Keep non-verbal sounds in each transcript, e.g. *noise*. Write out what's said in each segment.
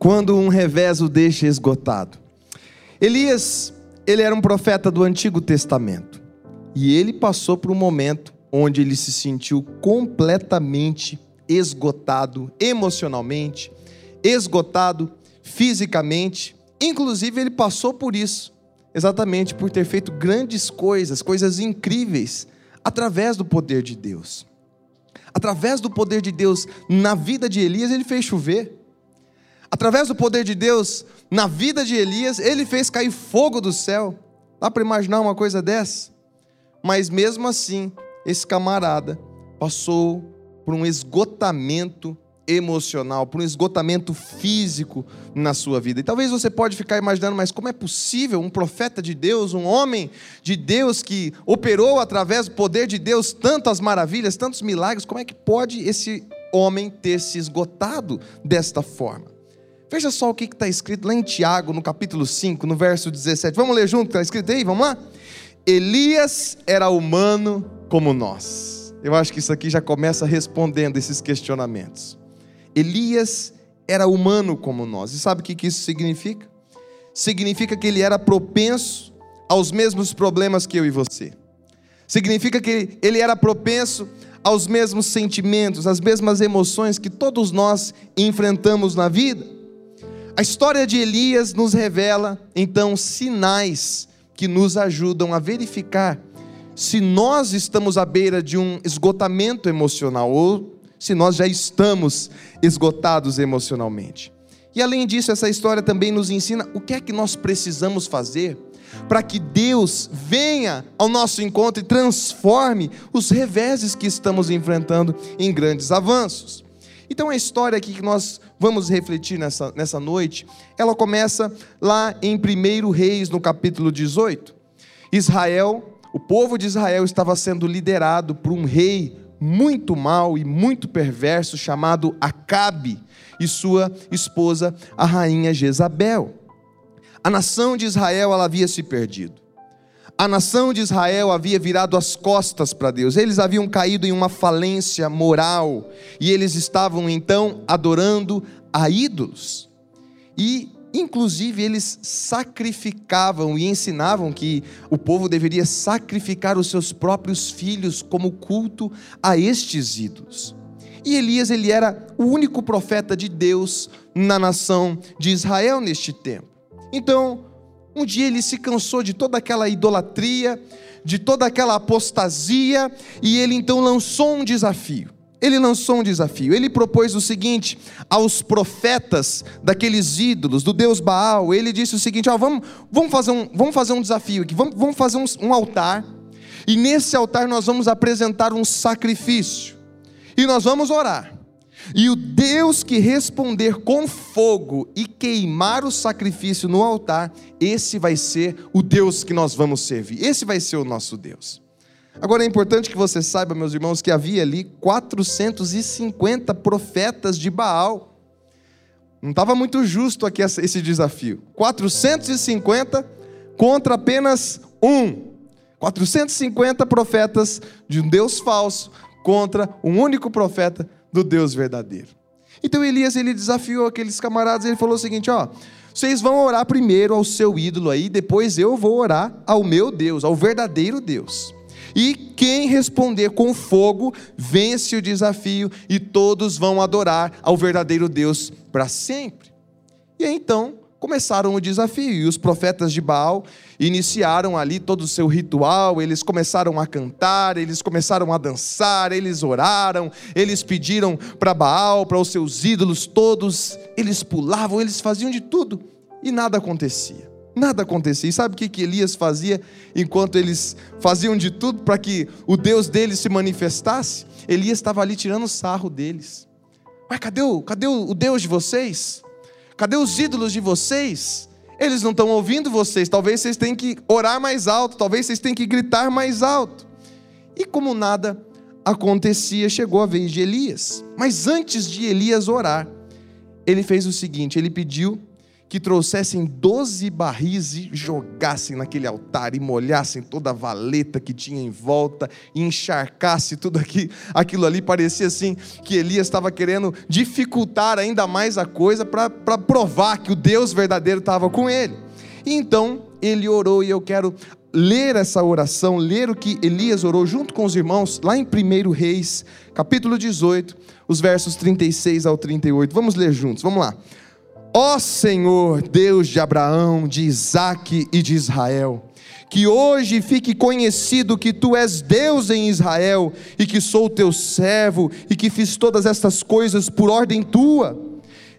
quando um revés o deixa esgotado. Elias, ele era um profeta do Antigo Testamento. E ele passou por um momento onde ele se sentiu completamente esgotado emocionalmente, esgotado fisicamente. Inclusive, ele passou por isso, exatamente por ter feito grandes coisas, coisas incríveis, através do poder de Deus. Através do poder de Deus na vida de Elias, ele fez chover. Através do poder de Deus na vida de Elias, ele fez cair fogo do céu. Dá para imaginar uma coisa dessa? Mas mesmo assim, esse camarada passou por um esgotamento emocional, por um esgotamento físico na sua vida. E talvez você pode ficar imaginando, mas como é possível um profeta de Deus, um homem de Deus que operou através do poder de Deus tantas maravilhas, tantos milagres, como é que pode esse homem ter se esgotado desta forma? Veja só o que está escrito lá em Tiago, no capítulo 5, no verso 17. Vamos ler junto, está escrito aí? Vamos lá? Elias era humano como nós. Eu acho que isso aqui já começa respondendo esses questionamentos. Elias era humano como nós. E sabe o que isso significa? Significa que ele era propenso aos mesmos problemas que eu e você. Significa que ele era propenso aos mesmos sentimentos, às mesmas emoções que todos nós enfrentamos na vida. A história de Elias nos revela, então, sinais que nos ajudam a verificar se nós estamos à beira de um esgotamento emocional ou se nós já estamos esgotados emocionalmente. E além disso, essa história também nos ensina o que é que nós precisamos fazer para que Deus venha ao nosso encontro e transforme os reveses que estamos enfrentando em grandes avanços. Então a história aqui que nós vamos refletir nessa, nessa noite, ela começa lá em 1 Reis, no capítulo 18. Israel o povo de Israel estava sendo liderado por um rei muito mau e muito perverso chamado Acabe e sua esposa, a rainha Jezabel. A nação de Israel ela havia se perdido. A nação de Israel havia virado as costas para Deus. Eles haviam caído em uma falência moral e eles estavam então adorando a ídolos. E Inclusive, eles sacrificavam e ensinavam que o povo deveria sacrificar os seus próprios filhos como culto a estes ídolos. E Elias, ele era o único profeta de Deus na nação de Israel neste tempo. Então, um dia ele se cansou de toda aquela idolatria, de toda aquela apostasia, e ele então lançou um desafio ele lançou um desafio. Ele propôs o seguinte aos profetas daqueles ídolos, do Deus Baal. Ele disse o seguinte: ó, vamos, vamos, fazer um, vamos fazer um desafio aqui, vamos, vamos fazer um, um altar. E nesse altar nós vamos apresentar um sacrifício. E nós vamos orar. E o Deus que responder com fogo e queimar o sacrifício no altar, esse vai ser o Deus que nós vamos servir. Esse vai ser o nosso Deus. Agora é importante que você saiba, meus irmãos, que havia ali 450 profetas de Baal. Não estava muito justo aqui esse desafio. 450 contra apenas um. 450 profetas de um Deus falso contra um único profeta do Deus verdadeiro. Então Elias ele desafiou aqueles camaradas, ele falou o seguinte, ó, vocês vão orar primeiro ao seu ídolo aí, depois eu vou orar ao meu Deus, ao verdadeiro Deus. E quem responder com fogo vence o desafio e todos vão adorar ao verdadeiro Deus para sempre. E aí, então começaram o desafio e os profetas de Baal iniciaram ali todo o seu ritual, eles começaram a cantar, eles começaram a dançar, eles oraram, eles pediram para Baal, para os seus ídolos todos, eles pulavam, eles faziam de tudo e nada acontecia. Nada acontecia. E sabe o que, que Elias fazia enquanto eles faziam de tudo para que o Deus deles se manifestasse? Elias estava ali tirando sarro deles. Mas cadê o, cadê o Deus de vocês? Cadê os ídolos de vocês? Eles não estão ouvindo vocês. Talvez vocês tenham que orar mais alto, talvez vocês tenham que gritar mais alto. E como nada acontecia, chegou a vez de Elias. Mas antes de Elias orar, ele fez o seguinte: ele pediu que trouxessem doze barris e jogassem naquele altar e molhassem toda a valeta que tinha em volta e encharcasse tudo aqui, aquilo ali. Parecia assim que Elias estava querendo dificultar ainda mais a coisa para provar que o Deus verdadeiro estava com ele. E então ele orou, e eu quero ler essa oração, ler o que Elias orou junto com os irmãos, lá em 1 Reis, capítulo 18, os versos 36 ao 38. Vamos ler juntos, vamos lá. Ó Senhor, Deus de Abraão, de Isaque e de Israel, que hoje fique conhecido que tu és Deus em Israel e que sou teu servo e que fiz todas estas coisas por ordem tua.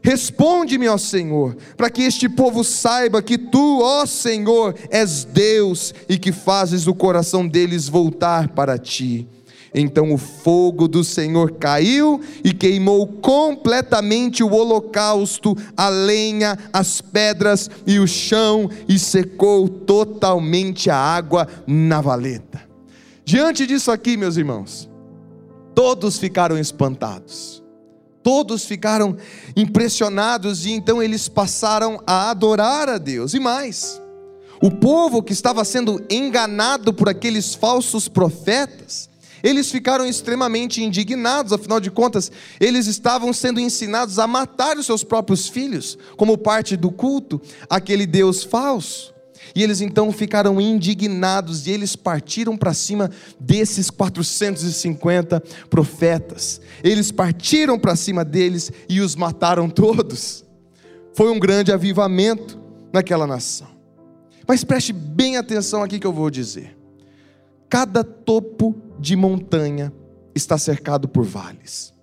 Responde-me, ó Senhor, para que este povo saiba que tu, ó Senhor, és Deus e que fazes o coração deles voltar para ti. Então o fogo do Senhor caiu e queimou completamente o holocausto, a lenha, as pedras e o chão, e secou totalmente a água na valeta. Diante disso aqui, meus irmãos, todos ficaram espantados. Todos ficaram impressionados e então eles passaram a adorar a Deus. E mais, o povo que estava sendo enganado por aqueles falsos profetas, eles ficaram extremamente indignados, afinal de contas, eles estavam sendo ensinados a matar os seus próprios filhos, como parte do culto, aquele Deus falso. E eles então ficaram indignados e eles partiram para cima desses 450 profetas. Eles partiram para cima deles e os mataram todos. Foi um grande avivamento naquela nação. Mas preste bem atenção aqui que eu vou dizer. Cada topo de montanha está cercado por vales.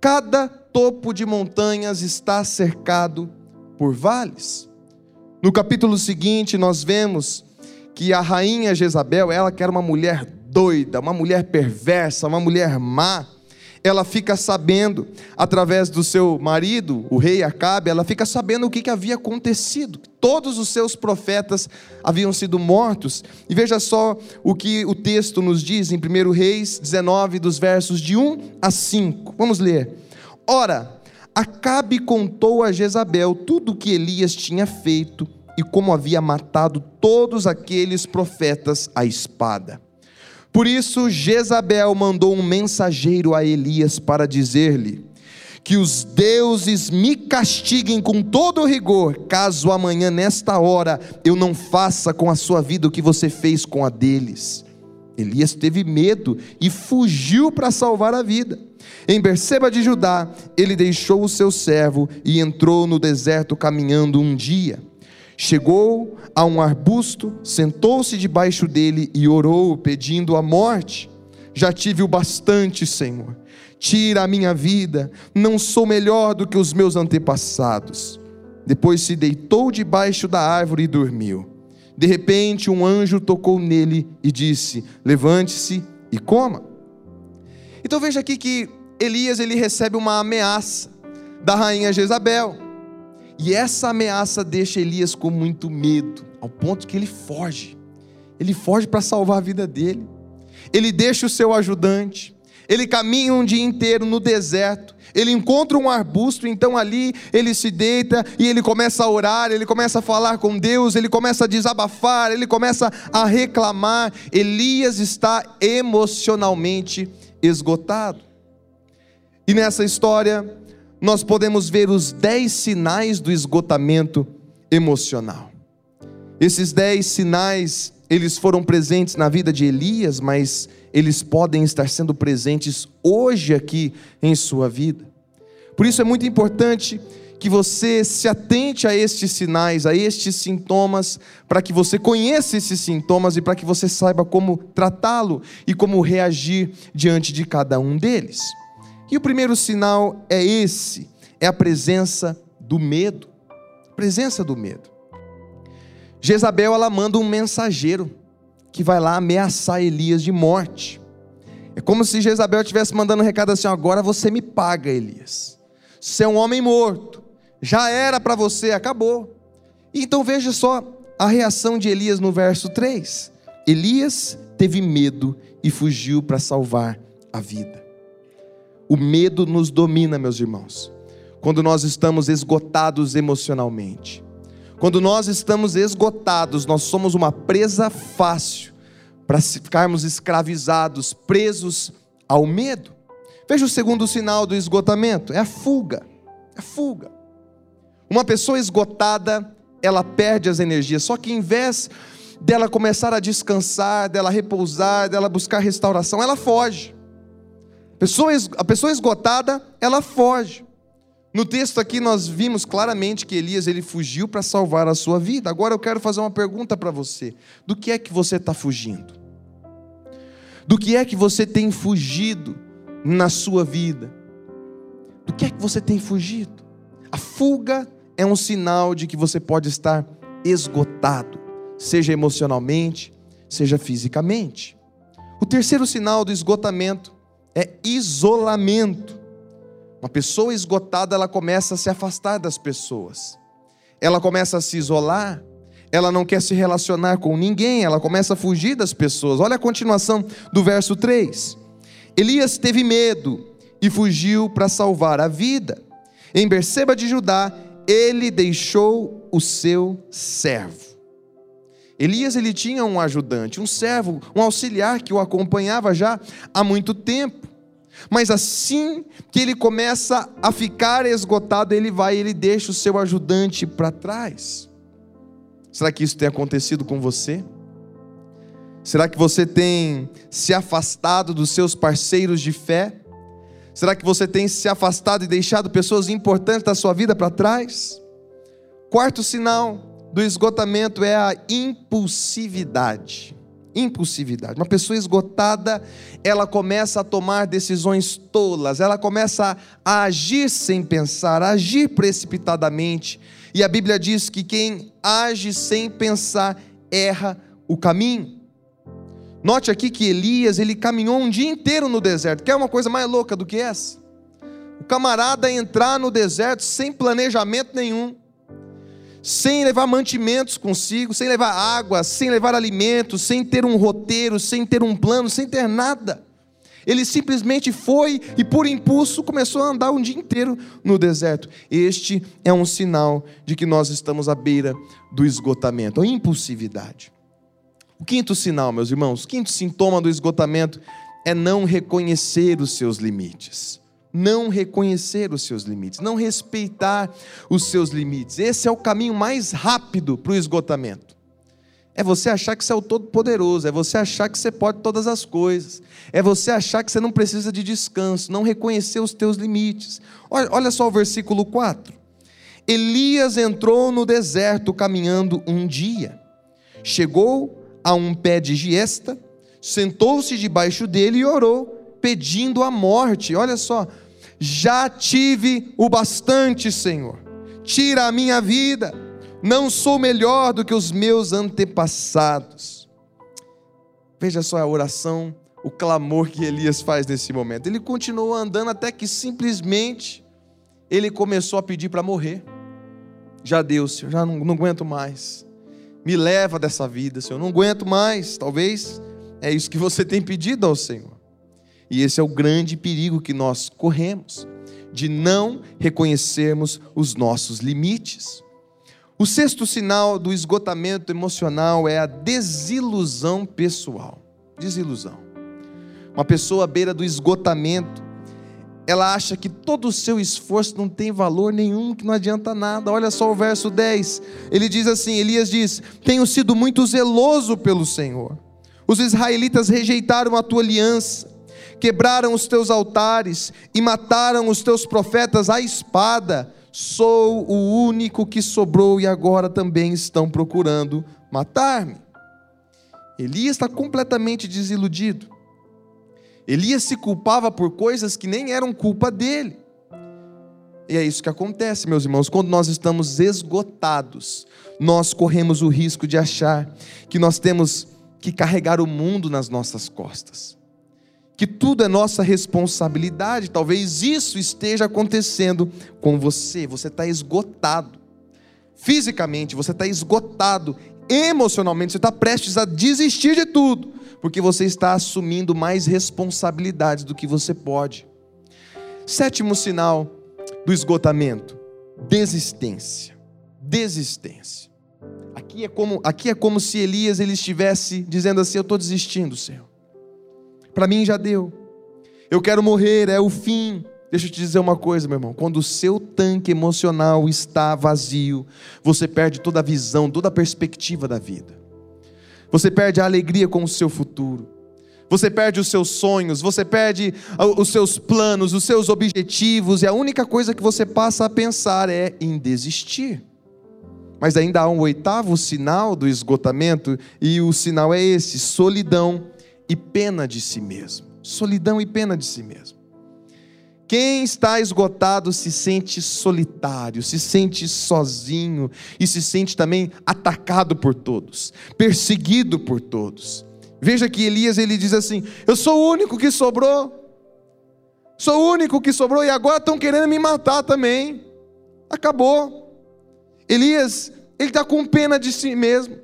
Cada topo de montanhas está cercado por vales. No capítulo seguinte, nós vemos que a rainha Jezabel, ela que era uma mulher doida, uma mulher perversa, uma mulher má, ela fica sabendo, através do seu marido, o rei Acabe, ela fica sabendo o que, que havia acontecido. Todos os seus profetas haviam sido mortos. E veja só o que o texto nos diz em 1 Reis 19, dos versos de 1 a 5. Vamos ler. Ora, Acabe contou a Jezabel tudo o que Elias tinha feito e como havia matado todos aqueles profetas à espada. Por isso, Jezabel mandou um mensageiro a Elias para dizer-lhe: Que os deuses me castiguem com todo rigor, caso amanhã, nesta hora, eu não faça com a sua vida o que você fez com a deles. Elias teve medo e fugiu para salvar a vida. Em Berseba de Judá, ele deixou o seu servo e entrou no deserto caminhando um dia. Chegou a um arbusto, sentou-se debaixo dele e orou, pedindo a morte. Já tive o bastante, Senhor. Tira a minha vida, não sou melhor do que os meus antepassados. Depois se deitou debaixo da árvore e dormiu. De repente, um anjo tocou nele e disse: Levante-se e coma. Então veja aqui que Elias ele recebe uma ameaça da rainha Jezabel. E essa ameaça deixa Elias com muito medo, ao ponto que ele foge. Ele foge para salvar a vida dele. Ele deixa o seu ajudante. Ele caminha um dia inteiro no deserto. Ele encontra um arbusto, então ali ele se deita e ele começa a orar, ele começa a falar com Deus, ele começa a desabafar, ele começa a reclamar. Elias está emocionalmente esgotado. E nessa história, nós podemos ver os dez sinais do esgotamento emocional. Esses dez sinais, eles foram presentes na vida de Elias, mas eles podem estar sendo presentes hoje aqui em sua vida. Por isso é muito importante que você se atente a estes sinais, a estes sintomas, para que você conheça esses sintomas e para que você saiba como tratá-lo e como reagir diante de cada um deles. E o primeiro sinal é esse: é a presença do medo. Presença do medo. Jezabel ela manda um mensageiro que vai lá ameaçar Elias de morte. É como se Jezabel estivesse mandando um recado assim: agora você me paga, Elias. Você é um homem morto. Já era para você, acabou. Então veja só a reação de Elias no verso 3. Elias teve medo e fugiu para salvar a vida. O medo nos domina, meus irmãos. quando nós estamos esgotados emocionalmente. Quando nós estamos esgotados, nós somos uma presa fácil para ficarmos escravizados, presos ao medo. Veja o segundo sinal do esgotamento: é a fuga. É a fuga. Uma pessoa esgotada, ela perde as energias. Só que em vez dela começar a descansar, dela repousar, dela buscar restauração, ela foge. Pessoa, a pessoa esgotada, ela foge. No texto aqui nós vimos claramente que Elias ele fugiu para salvar a sua vida. Agora eu quero fazer uma pergunta para você: do que é que você está fugindo? Do que é que você tem fugido na sua vida? Do que é que você tem fugido? A fuga é um sinal de que você pode estar esgotado, seja emocionalmente, seja fisicamente. O terceiro sinal do esgotamento é isolamento. Uma pessoa esgotada, ela começa a se afastar das pessoas. Ela começa a se isolar, ela não quer se relacionar com ninguém, ela começa a fugir das pessoas. Olha a continuação do verso 3. Elias teve medo e fugiu para salvar a vida. Em Berseba de Judá, ele deixou o seu servo. Elias ele tinha um ajudante, um servo, um auxiliar que o acompanhava já há muito tempo. Mas assim que ele começa a ficar esgotado, ele vai, ele deixa o seu ajudante para trás. Será que isso tem acontecido com você? Será que você tem se afastado dos seus parceiros de fé? Será que você tem se afastado e deixado pessoas importantes da sua vida para trás? Quarto sinal do esgotamento é a impulsividade. Impulsividade. Uma pessoa esgotada, ela começa a tomar decisões tolas, ela começa a agir sem pensar, a agir precipitadamente. E a Bíblia diz que quem age sem pensar erra o caminho. Note aqui que Elias, ele caminhou um dia inteiro no deserto. Quer uma coisa mais louca do que essa? O camarada entrar no deserto sem planejamento nenhum, sem levar mantimentos consigo, sem levar água, sem levar alimentos, sem ter um roteiro, sem ter um plano, sem ter nada. Ele simplesmente foi e, por impulso, começou a andar um dia inteiro no deserto. Este é um sinal de que nós estamos à beira do esgotamento, a impulsividade. O quinto sinal, meus irmãos, o quinto sintoma do esgotamento é não reconhecer os seus limites. Não reconhecer os seus limites, não respeitar os seus limites. Esse é o caminho mais rápido para o esgotamento. É você achar que você é o todo-poderoso, é você achar que você pode todas as coisas, é você achar que você não precisa de descanso, não reconhecer os teus limites. Olha, olha só o versículo 4. Elias entrou no deserto caminhando um dia. Chegou a um pé de giesta, sentou-se debaixo dele e orou, pedindo a morte. Olha só, já tive o bastante, Senhor, tira a minha vida, não sou melhor do que os meus antepassados. Veja só a oração, o clamor que Elias faz nesse momento. Ele continuou andando até que simplesmente ele começou a pedir para morrer. Já deu, Senhor, já não, não aguento mais me leva dessa vida, Senhor. Não aguento mais. Talvez é isso que você tem pedido ao Senhor. E esse é o grande perigo que nós corremos, de não reconhecermos os nossos limites. O sexto sinal do esgotamento emocional é a desilusão pessoal. Desilusão. Uma pessoa à beira do esgotamento, ela acha que todo o seu esforço não tem valor nenhum, que não adianta nada. Olha só o verso 10. Ele diz assim: Elias diz: Tenho sido muito zeloso pelo Senhor. Os israelitas rejeitaram a tua aliança, quebraram os teus altares e mataram os teus profetas à espada. Sou o único que sobrou e agora também estão procurando matar-me. Elias está completamente desiludido. Elias se culpava por coisas que nem eram culpa dele. E é isso que acontece, meus irmãos, quando nós estamos esgotados, nós corremos o risco de achar que nós temos que carregar o mundo nas nossas costas, que tudo é nossa responsabilidade. Talvez isso esteja acontecendo com você, você está esgotado, fisicamente, você está esgotado, emocionalmente, você está prestes a desistir de tudo porque você está assumindo mais responsabilidades do que você pode. Sétimo sinal do esgotamento? Desistência. Desistência. Aqui é como, aqui é como se Elias ele estivesse dizendo assim: Eu estou desistindo, Senhor. Para mim já deu. Eu quero morrer, é o fim. Deixa eu te dizer uma coisa, meu irmão. Quando o seu tanque emocional está vazio, você perde toda a visão, toda a perspectiva da vida. Você perde a alegria com o seu futuro. Você perde os seus sonhos, você perde os seus planos, os seus objetivos, e a única coisa que você passa a pensar é em desistir. Mas ainda há um oitavo sinal do esgotamento, e o sinal é esse: solidão e pena de si mesmo. Solidão e pena de si mesmo. Quem está esgotado se sente solitário, se sente sozinho e se sente também atacado por todos, perseguido por todos. Veja que Elias ele diz assim: Eu sou o único que sobrou. Sou o único que sobrou e agora estão querendo me matar também. Acabou. Elias, ele está com pena de si mesmo.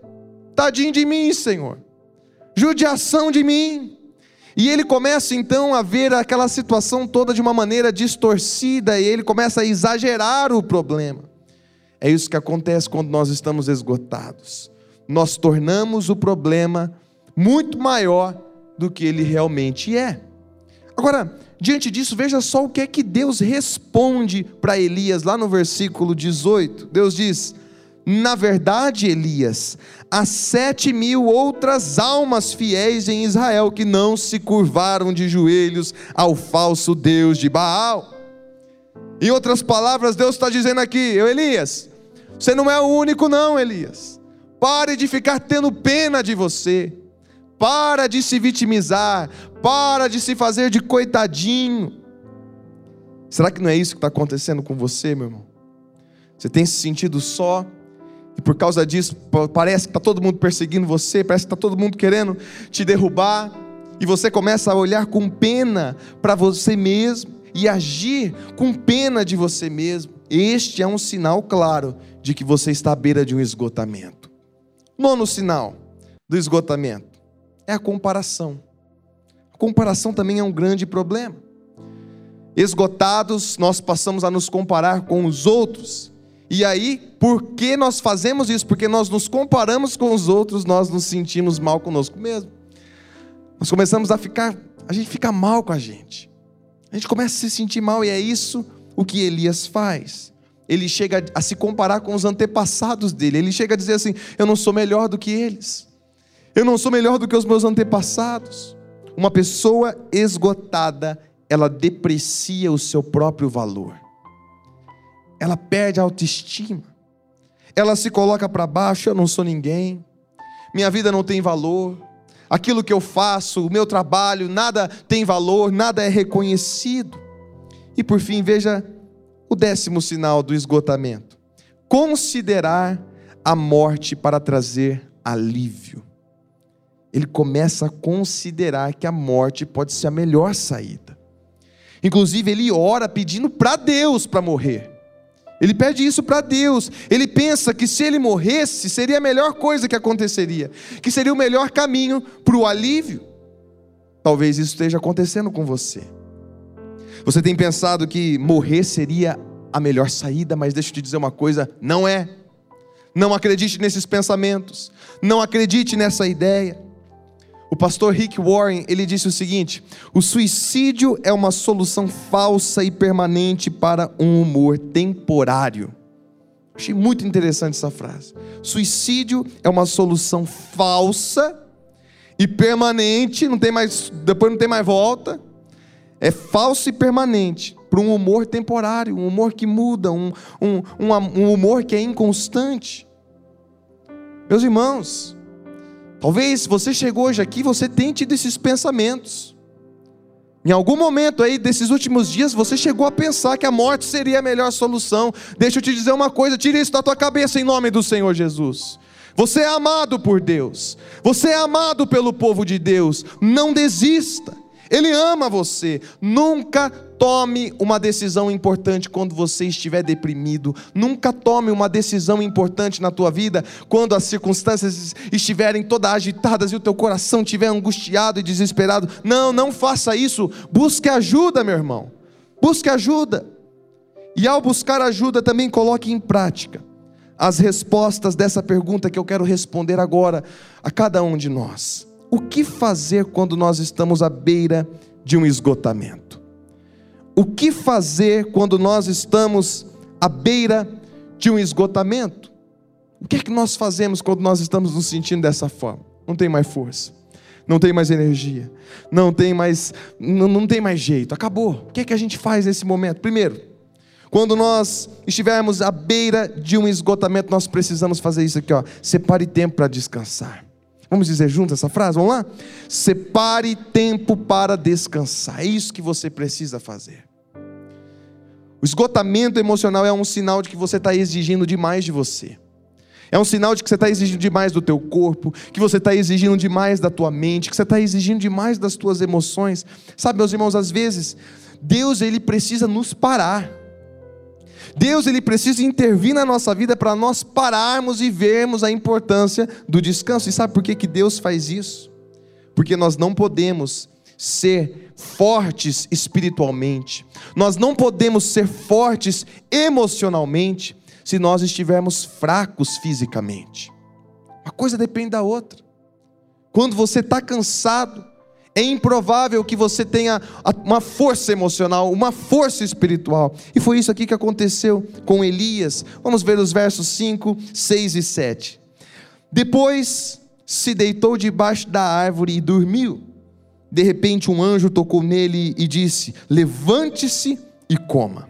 Tadinho de mim, Senhor. Judiação de mim. E ele começa então a ver aquela situação toda de uma maneira distorcida e ele começa a exagerar o problema. É isso que acontece quando nós estamos esgotados. Nós tornamos o problema muito maior do que ele realmente é. Agora, diante disso, veja só o que é que Deus responde para Elias lá no versículo 18. Deus diz: Na verdade, Elias, há sete mil outras almas fiéis em Israel que não se curvaram de joelhos ao falso Deus de Baal. Em outras palavras, Deus está dizendo aqui, Elias, você não é o único, não, Elias. Pare de ficar tendo pena de você. Para de se vitimizar, para de se fazer de coitadinho. Será que não é isso que está acontecendo com você, meu irmão? Você tem se sentido só, e por causa disso, parece que está todo mundo perseguindo você, parece que está todo mundo querendo te derrubar, e você começa a olhar com pena para você mesmo e agir com pena de você mesmo. Este é um sinal claro de que você está à beira de um esgotamento. Nono sinal do esgotamento é a comparação. A comparação também é um grande problema. Esgotados, nós passamos a nos comparar com os outros. E aí, por que nós fazemos isso? Porque nós nos comparamos com os outros, nós nos sentimos mal conosco mesmo. Nós começamos a ficar, a gente fica mal com a gente. A gente começa a se sentir mal e é isso o que Elias faz. Ele chega a se comparar com os antepassados dele. Ele chega a dizer assim: Eu não sou melhor do que eles. Eu não sou melhor do que os meus antepassados. Uma pessoa esgotada, ela deprecia o seu próprio valor. Ela perde a autoestima. Ela se coloca para baixo, eu não sou ninguém. Minha vida não tem valor. Aquilo que eu faço, o meu trabalho, nada tem valor, nada é reconhecido. E por fim, veja o décimo sinal do esgotamento: considerar a morte para trazer alívio ele começa a considerar que a morte pode ser a melhor saída. Inclusive, ele ora pedindo para Deus para morrer. Ele pede isso para Deus. Ele pensa que se ele morresse, seria a melhor coisa que aconteceria, que seria o melhor caminho para o alívio. Talvez isso esteja acontecendo com você. Você tem pensado que morrer seria a melhor saída, mas deixa eu te dizer uma coisa: não é. Não acredite nesses pensamentos, não acredite nessa ideia. O pastor Rick Warren, ele disse o seguinte: "O suicídio é uma solução falsa e permanente para um humor temporário." Achei muito interessante essa frase. Suicídio é uma solução falsa e permanente, não tem mais, depois não tem mais volta. É falso e permanente para um humor temporário, um humor que muda, um, um, um, um humor que é inconstante. Meus irmãos, Talvez você chegou hoje aqui, você tenha tido esses pensamentos. Em algum momento aí desses últimos dias, você chegou a pensar que a morte seria a melhor solução. Deixa eu te dizer uma coisa, tira isso da tua cabeça em nome do Senhor Jesus. Você é amado por Deus. Você é amado pelo povo de Deus. Não desista. Ele ama você. Nunca tome uma decisão importante quando você estiver deprimido. Nunca tome uma decisão importante na tua vida quando as circunstâncias estiverem todas agitadas e o teu coração estiver angustiado e desesperado. Não, não faça isso. Busque ajuda, meu irmão. Busque ajuda. E ao buscar ajuda, também coloque em prática as respostas dessa pergunta que eu quero responder agora a cada um de nós. O que fazer quando nós estamos à beira de um esgotamento? O que fazer quando nós estamos à beira de um esgotamento? O que é que nós fazemos quando nós estamos nos sentindo dessa forma? Não tem mais força, não tem mais energia, não tem mais, não, não tem mais jeito, acabou. O que é que a gente faz nesse momento? Primeiro, quando nós estivermos à beira de um esgotamento, nós precisamos fazer isso aqui, ó. Separe tempo para descansar. Vamos dizer juntos essa frase? Vamos lá? Separe tempo para descansar. É isso que você precisa fazer. O esgotamento emocional é um sinal de que você está exigindo demais de você. É um sinal de que você está exigindo demais do teu corpo, que você está exigindo demais da tua mente, que você está exigindo demais das tuas emoções. Sabe, meus irmãos, às vezes Deus ele precisa nos parar. Deus ele precisa intervir na nossa vida para nós pararmos e vermos a importância do descanso. E sabe por que, que Deus faz isso? Porque nós não podemos ser fortes espiritualmente, nós não podemos ser fortes emocionalmente se nós estivermos fracos fisicamente. Uma coisa depende da outra. Quando você está cansado, é improvável que você tenha uma força emocional, uma força espiritual. E foi isso aqui que aconteceu com Elias. Vamos ver os versos 5, 6 e 7. Depois se deitou debaixo da árvore e dormiu. De repente, um anjo tocou nele e disse: Levante-se e coma.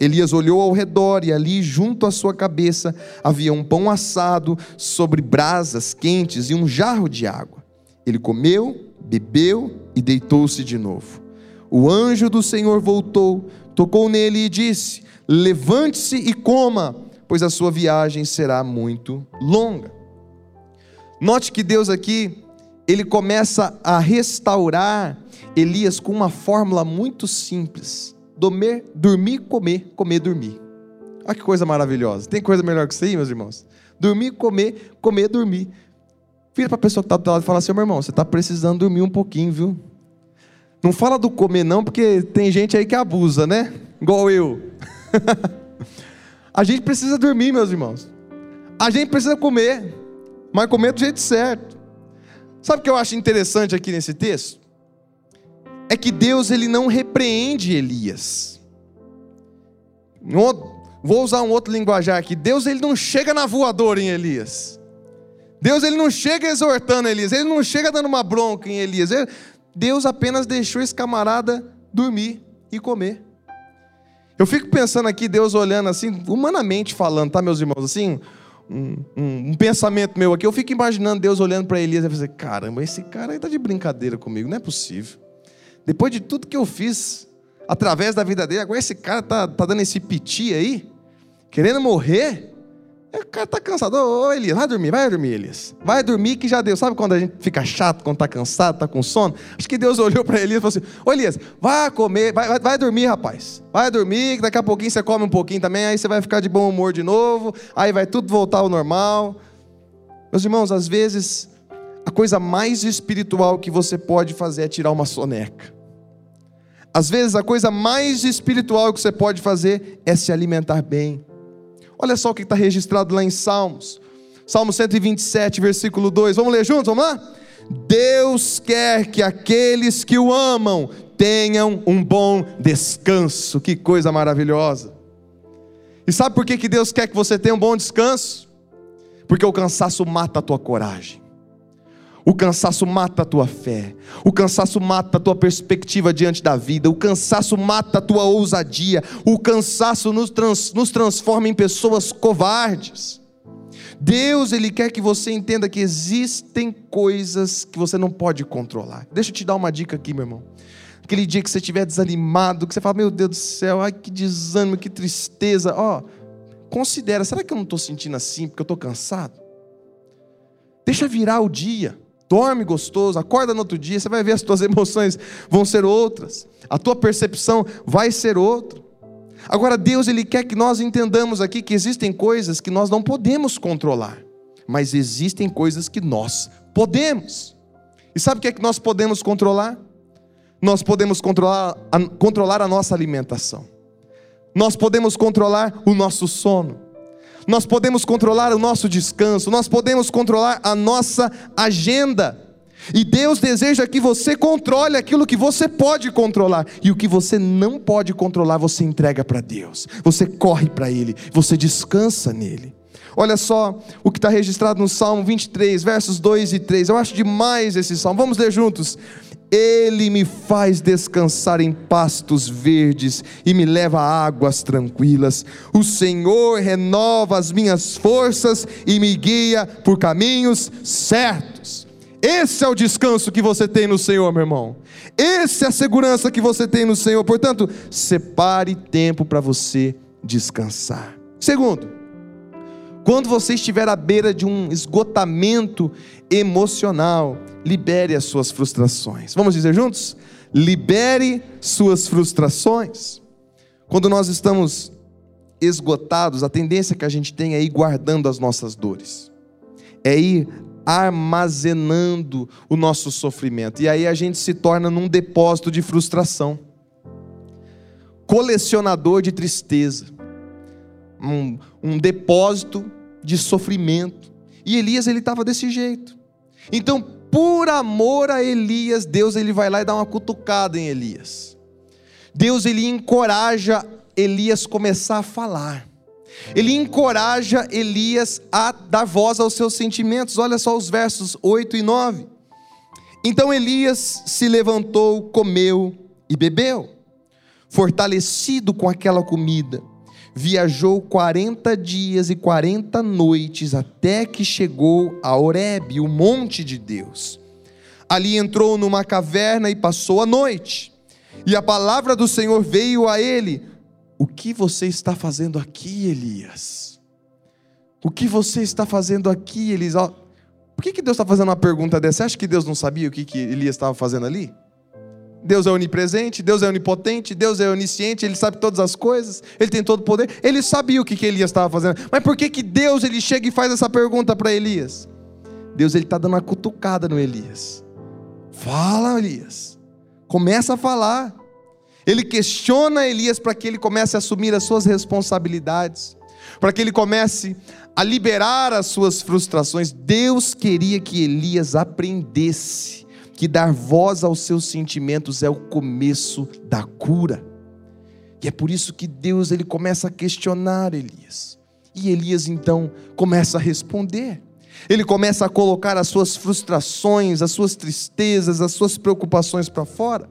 Elias olhou ao redor e ali, junto à sua cabeça, havia um pão assado sobre brasas quentes e um jarro de água. Ele comeu bebeu e deitou-se de novo. O anjo do Senhor voltou, tocou nele e disse: Levante-se e coma, pois a sua viagem será muito longa. Note que Deus aqui, ele começa a restaurar Elias com uma fórmula muito simples: dormir, dormir, comer, comer, dormir. Olha que coisa maravilhosa. Tem coisa melhor que isso aí, meus irmãos? Dormir, comer, comer, dormir. Vira para a pessoa que está do lado e fala assim: meu irmão, você está precisando dormir um pouquinho, viu? Não fala do comer, não, porque tem gente aí que abusa, né? Igual eu. *laughs* a gente precisa dormir, meus irmãos. A gente precisa comer, mas comer do jeito certo. Sabe o que eu acho interessante aqui nesse texto? É que Deus ele não repreende Elias. Vou usar um outro linguajar aqui. Deus ele não chega na voadora em Elias. Deus ele não chega exortando Elias, ele não chega dando uma bronca em Elias. Deus apenas deixou esse camarada dormir e comer. Eu fico pensando aqui, Deus olhando assim, humanamente falando, tá, meus irmãos? Assim, um, um, um pensamento meu aqui, eu fico imaginando Deus olhando para Elias e falando: caramba, esse cara aí tá de brincadeira comigo, não é possível. Depois de tudo que eu fiz através da vida dele, agora esse cara tá, tá dando esse piti aí, querendo morrer. O cara tá cansado. Ô, Elias, vai dormir, vai dormir, Elias. Vai dormir que já deu. Sabe quando a gente fica chato, quando tá cansado, tá com sono? Acho que Deus *laughs* olhou para Elias e falou assim: Ô Elias, vai comer, vai, vai, vai, dormir, rapaz. Vai dormir, que daqui a pouquinho você come um pouquinho também, aí você vai ficar de bom humor de novo, aí vai tudo voltar ao normal. Meus irmãos, às vezes, a coisa mais espiritual que você pode fazer é tirar uma soneca. Às vezes, a coisa mais espiritual que você pode fazer é se alimentar bem Olha só o que está registrado lá em Salmos. Salmo 127, versículo 2. Vamos ler juntos? Vamos lá? Deus quer que aqueles que o amam tenham um bom descanso. Que coisa maravilhosa. E sabe por que, que Deus quer que você tenha um bom descanso? Porque o cansaço mata a tua coragem. O cansaço mata a tua fé. O cansaço mata a tua perspectiva diante da vida. O cansaço mata a tua ousadia. O cansaço nos, trans, nos transforma em pessoas covardes. Deus, Ele quer que você entenda que existem coisas que você não pode controlar. Deixa eu te dar uma dica aqui, meu irmão. Aquele dia que você estiver desanimado, que você fala, meu Deus do céu, ai que desânimo, que tristeza. Ó, considera, será que eu não estou sentindo assim porque eu estou cansado? Deixa virar o dia dorme gostoso, acorda no outro dia, você vai ver as tuas *laughs* emoções vão ser outras, a tua percepção vai ser outra. Agora, Deus, Ele quer que nós entendamos aqui que existem coisas que nós não podemos controlar, mas existem coisas que nós podemos. E sabe o que é que nós podemos controlar? Nós podemos controlar a, controlar a nossa alimentação. Nós podemos controlar o nosso sono. Nós podemos controlar o nosso descanso, nós podemos controlar a nossa agenda. E Deus deseja que você controle aquilo que você pode controlar. E o que você não pode controlar, você entrega para Deus. Você corre para Ele, você descansa nele. Olha só o que está registrado no Salmo 23, versos 2 e 3. Eu acho demais esse salmo. Vamos ler juntos. Ele me faz descansar em pastos verdes e me leva a águas tranquilas. O Senhor renova as minhas forças e me guia por caminhos certos. Esse é o descanso que você tem no Senhor, meu irmão. Essa é a segurança que você tem no Senhor. Portanto, separe tempo para você descansar. Segundo, quando você estiver à beira de um esgotamento emocional, libere as suas frustrações. Vamos dizer juntos? Libere suas frustrações. Quando nós estamos esgotados, a tendência que a gente tem é ir guardando as nossas dores, é ir armazenando o nosso sofrimento. E aí a gente se torna num depósito de frustração, colecionador de tristeza, um, um depósito de sofrimento. E Elias ele estava desse jeito. Então, por amor a Elias, Deus ele vai lá e dá uma cutucada em Elias. Deus ele encoraja Elias começar a falar. Ele encoraja Elias a dar voz aos seus sentimentos. Olha só os versos 8 e 9. Então Elias se levantou, comeu e bebeu, fortalecido com aquela comida. Viajou 40 dias e 40 noites até que chegou a Horebe, o monte de Deus. Ali entrou numa caverna e passou a noite. E a palavra do Senhor veio a ele: o que você está fazendo aqui, Elias? O que você está fazendo aqui, Elias? Por que, que Deus está fazendo uma pergunta dessa? Você acha que Deus não sabia o que, que Elias estava fazendo ali? Deus é onipresente, Deus é onipotente, Deus é onisciente, Ele sabe todas as coisas, Ele tem todo o poder. Ele sabia o que, que Elias estava fazendo. Mas por que, que Deus ele chega e faz essa pergunta para Elias? Deus ele está dando uma cutucada no Elias. Fala, Elias. Começa a falar. Ele questiona Elias para que ele comece a assumir as suas responsabilidades, para que ele comece a liberar as suas frustrações. Deus queria que Elias aprendesse que dar voz aos seus sentimentos é o começo da cura. E é por isso que Deus ele começa a questionar Elias. E Elias então começa a responder. Ele começa a colocar as suas frustrações, as suas tristezas, as suas preocupações para fora.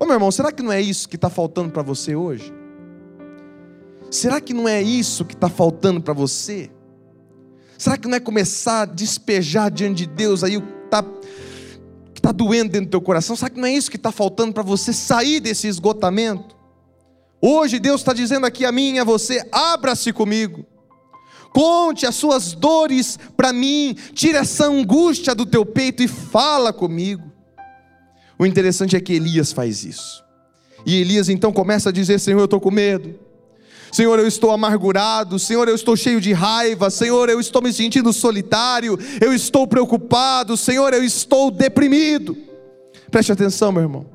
Ô meu irmão, será que não é isso que está faltando para você hoje? Será que não é isso que está faltando para você? Será que não é começar a despejar diante de Deus aí o que está tá doendo dentro do teu coração? Será que não é isso que está faltando para você sair desse esgotamento? Hoje Deus está dizendo aqui a mim e a você: abra-se comigo. Conte as suas dores para mim, tira essa angústia do teu peito e fala comigo. O interessante é que Elias faz isso. E Elias então começa a dizer: Senhor, eu estou com medo. Senhor, eu estou amargurado. Senhor, eu estou cheio de raiva. Senhor, eu estou me sentindo solitário. Eu estou preocupado. Senhor, eu estou deprimido. Preste atenção, meu irmão.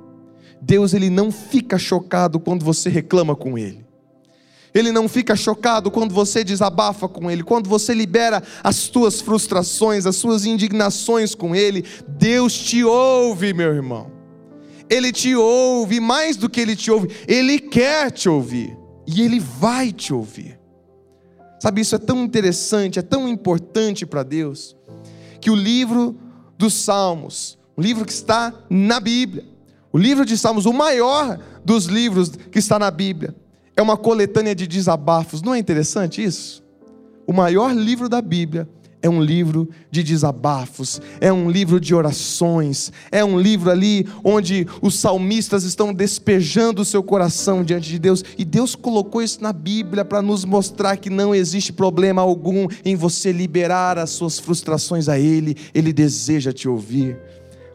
Deus ele não fica chocado quando você reclama com ele. Ele não fica chocado quando você desabafa com Ele, quando você libera as suas frustrações, as suas indignações com Ele. Deus te ouve, meu irmão. Ele te ouve, mais do que Ele te ouve, Ele quer te ouvir. E Ele vai te ouvir. Sabe, isso é tão interessante, é tão importante para Deus, que o livro dos Salmos, o livro que está na Bíblia, o livro de Salmos, o maior dos livros que está na Bíblia, é uma coletânea de desabafos. Não é interessante isso? O maior livro da Bíblia é um livro de desabafos, é um livro de orações, é um livro ali onde os salmistas estão despejando o seu coração diante de Deus, e Deus colocou isso na Bíblia para nos mostrar que não existe problema algum em você liberar as suas frustrações a Ele, Ele deseja te ouvir.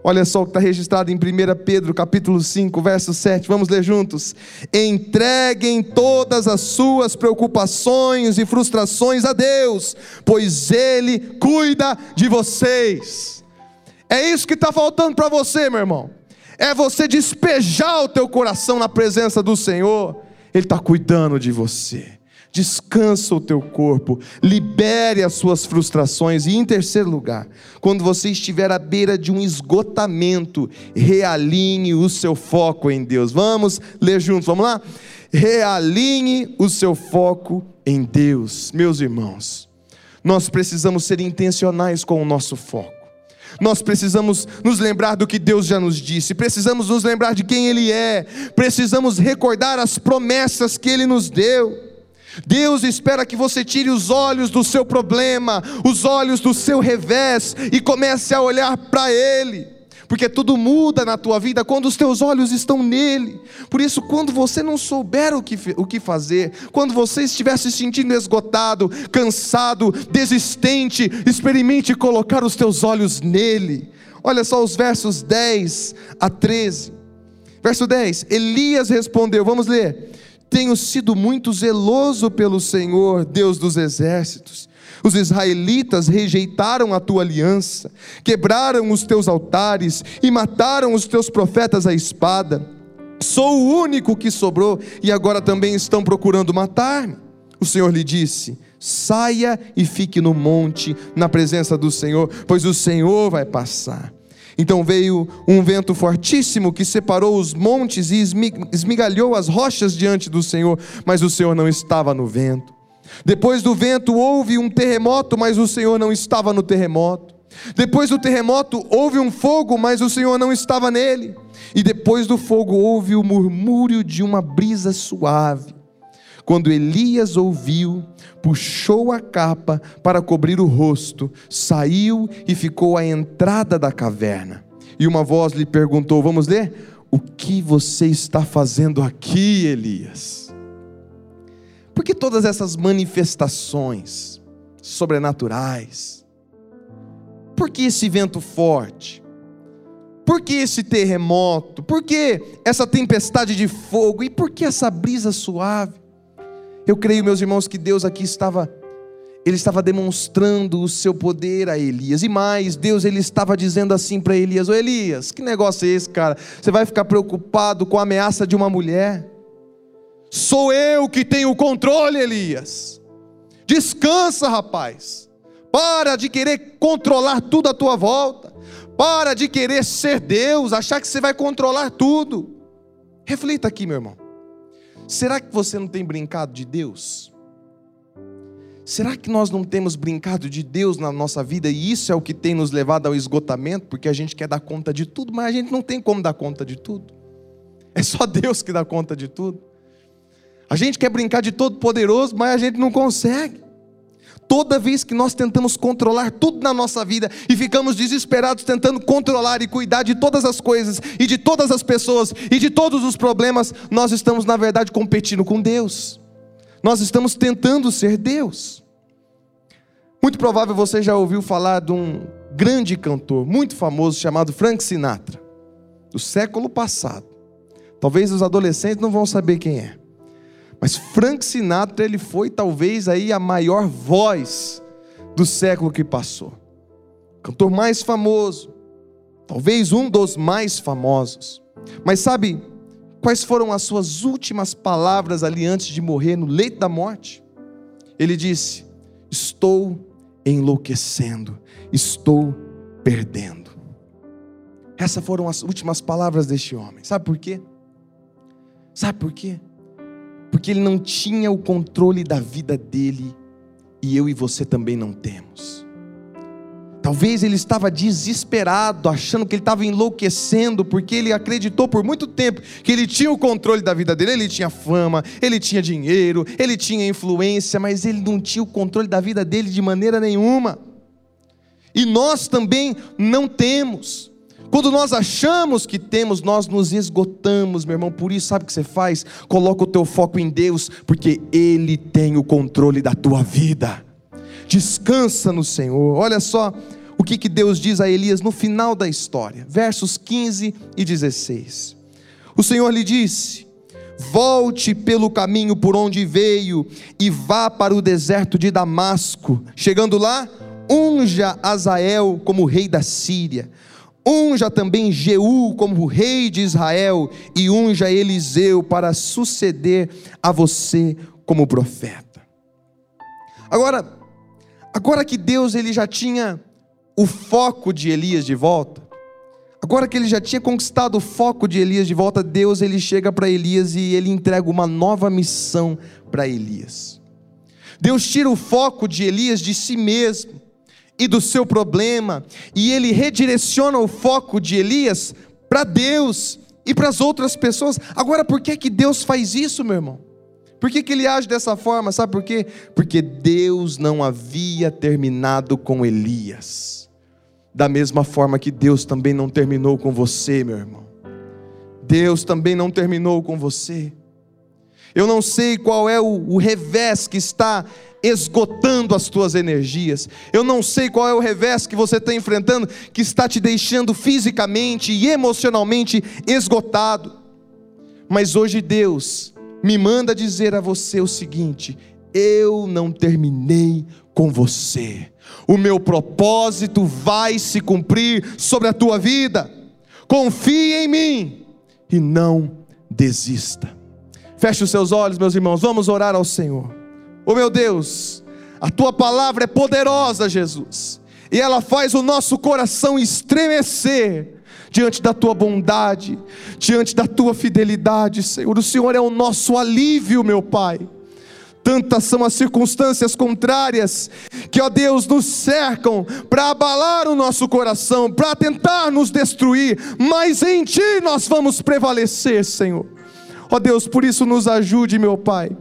Olha só o que está registrado em 1 Pedro capítulo 5, verso 7. Vamos ler juntos. Entreguem todas as suas preocupações e frustrações a Deus, pois Ele cuida de vocês. É isso que está faltando para você, meu irmão. É você despejar o teu coração na presença do Senhor. Ele está cuidando de você. Descansa o teu corpo, libere as suas frustrações. E em terceiro lugar, quando você estiver à beira de um esgotamento, realinhe o seu foco em Deus. Vamos ler juntos, vamos lá? Realinhe o seu foco em Deus, meus irmãos. Nós precisamos ser intencionais com o nosso foco. Nós precisamos nos lembrar do que Deus já nos disse, precisamos nos lembrar de quem Ele é, precisamos recordar as promessas que Ele nos deu. Deus espera que você tire os olhos do seu problema, os olhos do seu revés e comece a olhar para Ele porque tudo muda na tua vida quando os teus olhos estão nele. Por isso, quando você não souber o que, o que fazer, quando você estiver se sentindo esgotado, cansado, desistente, experimente colocar os teus olhos nele. Olha só os versos 10 a 13. Verso 10: Elias respondeu, vamos ler. Tenho sido muito zeloso pelo Senhor, Deus dos exércitos os israelitas rejeitaram a tua aliança, quebraram os teus altares e mataram os teus profetas à espada. Sou o único que sobrou e agora também estão procurando matar-me. O Senhor lhe disse: Saia e fique no monte, na presença do Senhor, pois o Senhor vai passar. Então veio um vento fortíssimo que separou os montes e esmigalhou as rochas diante do Senhor, mas o Senhor não estava no vento. Depois do vento houve um terremoto, mas o Senhor não estava no terremoto. Depois do terremoto houve um fogo, mas o Senhor não estava nele. E depois do fogo houve o murmúrio de uma brisa suave. Quando Elias ouviu, puxou a capa para cobrir o rosto, saiu e ficou à entrada da caverna. E uma voz lhe perguntou: Vamos ler? O que você está fazendo aqui, Elias? Por que todas essas manifestações sobrenaturais? Por que esse vento forte? Por que esse terremoto? Por que essa tempestade de fogo? E por que essa brisa suave? Eu creio, meus irmãos, que Deus aqui estava ele estava demonstrando o seu poder a Elias. E mais, Deus ele estava dizendo assim para Elias: Ô Elias, que negócio é esse, cara? Você vai ficar preocupado com a ameaça de uma mulher? Sou eu que tenho o controle, Elias. Descansa, rapaz. Para de querer controlar tudo à tua volta. Para de querer ser Deus, achar que você vai controlar tudo. Reflita aqui, meu irmão. Será que você não tem brincado de Deus? Será que nós não temos brincado de Deus na nossa vida e isso é o que tem nos levado ao esgotamento? Porque a gente quer dar conta de tudo, mas a gente não tem como dar conta de tudo. É só Deus que dá conta de tudo. A gente quer brincar de todo poderoso, mas a gente não consegue. Toda vez que nós tentamos controlar tudo na nossa vida e ficamos desesperados tentando controlar e cuidar de todas as coisas e de todas as pessoas e de todos os problemas, nós estamos na verdade competindo com Deus. Nós estamos tentando ser Deus. Muito provável você já ouviu falar de um grande cantor muito famoso chamado Frank Sinatra, do século passado. Talvez os adolescentes não vão saber quem é. Mas Frank Sinatra, ele foi talvez aí a maior voz do século que passou. Cantor mais famoso, talvez um dos mais famosos. Mas sabe quais foram as suas últimas palavras ali antes de morrer no leito da morte? Ele disse: Estou enlouquecendo, estou perdendo. Essas foram as últimas palavras deste homem. Sabe por quê? Sabe por quê? Porque ele não tinha o controle da vida dele e eu e você também não temos. Talvez ele estava desesperado, achando que ele estava enlouquecendo, porque ele acreditou por muito tempo que ele tinha o controle da vida dele. Ele tinha fama, ele tinha dinheiro, ele tinha influência, mas ele não tinha o controle da vida dele de maneira nenhuma. E nós também não temos. Quando nós achamos que temos, nós nos esgotamos, meu irmão. Por isso, sabe o que você faz? Coloca o teu foco em Deus, porque Ele tem o controle da tua vida. Descansa no Senhor. Olha só o que, que Deus diz a Elias no final da história, versos 15 e 16. O Senhor lhe disse: Volte pelo caminho por onde veio e vá para o deserto de Damasco. Chegando lá, unja Azael como rei da Síria unja também Jeú como rei de Israel, e unja Eliseu para suceder a você como profeta. Agora, agora que Deus ele já tinha o foco de Elias de volta, agora que ele já tinha conquistado o foco de Elias de volta, Deus ele chega para Elias e ele entrega uma nova missão para Elias. Deus tira o foco de Elias de si mesmo e do seu problema, e ele redireciona o foco de Elias para Deus e para as outras pessoas. Agora, por que que Deus faz isso, meu irmão? Por que, que ele age dessa forma? Sabe por quê? Porque Deus não havia terminado com Elias. Da mesma forma que Deus também não terminou com você, meu irmão. Deus também não terminou com você. Eu não sei qual é o, o revés que está esgotando as tuas energias. Eu não sei qual é o revés que você está enfrentando que está te deixando fisicamente e emocionalmente esgotado. Mas hoje Deus me manda dizer a você o seguinte: eu não terminei com você. O meu propósito vai se cumprir sobre a tua vida. Confie em mim e não desista. Feche os seus olhos, meus irmãos, vamos orar ao Senhor. Oh meu Deus, a tua palavra é poderosa, Jesus, e ela faz o nosso coração estremecer diante da tua bondade, diante da tua fidelidade, Senhor. O Senhor é o nosso alívio, meu Pai. Tantas são as circunstâncias contrárias que, ó Deus, nos cercam para abalar o nosso coração, para tentar nos destruir, mas em Ti nós vamos prevalecer, Senhor. Ó Deus, por isso nos ajude, meu Pai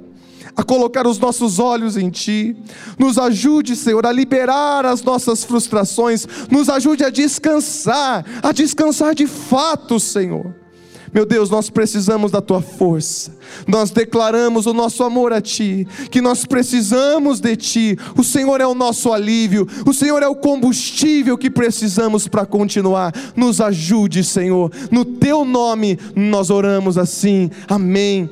a colocar os nossos olhos em Ti. Nos ajude, Senhor, a liberar as nossas frustrações. Nos ajude a descansar, a descansar de fato, Senhor. Meu Deus, nós precisamos da tua força. Nós declaramos o nosso amor a ti, que nós precisamos de ti. O Senhor é o nosso alívio, o Senhor é o combustível que precisamos para continuar. Nos ajude, Senhor. No teu nome nós oramos assim. Amém.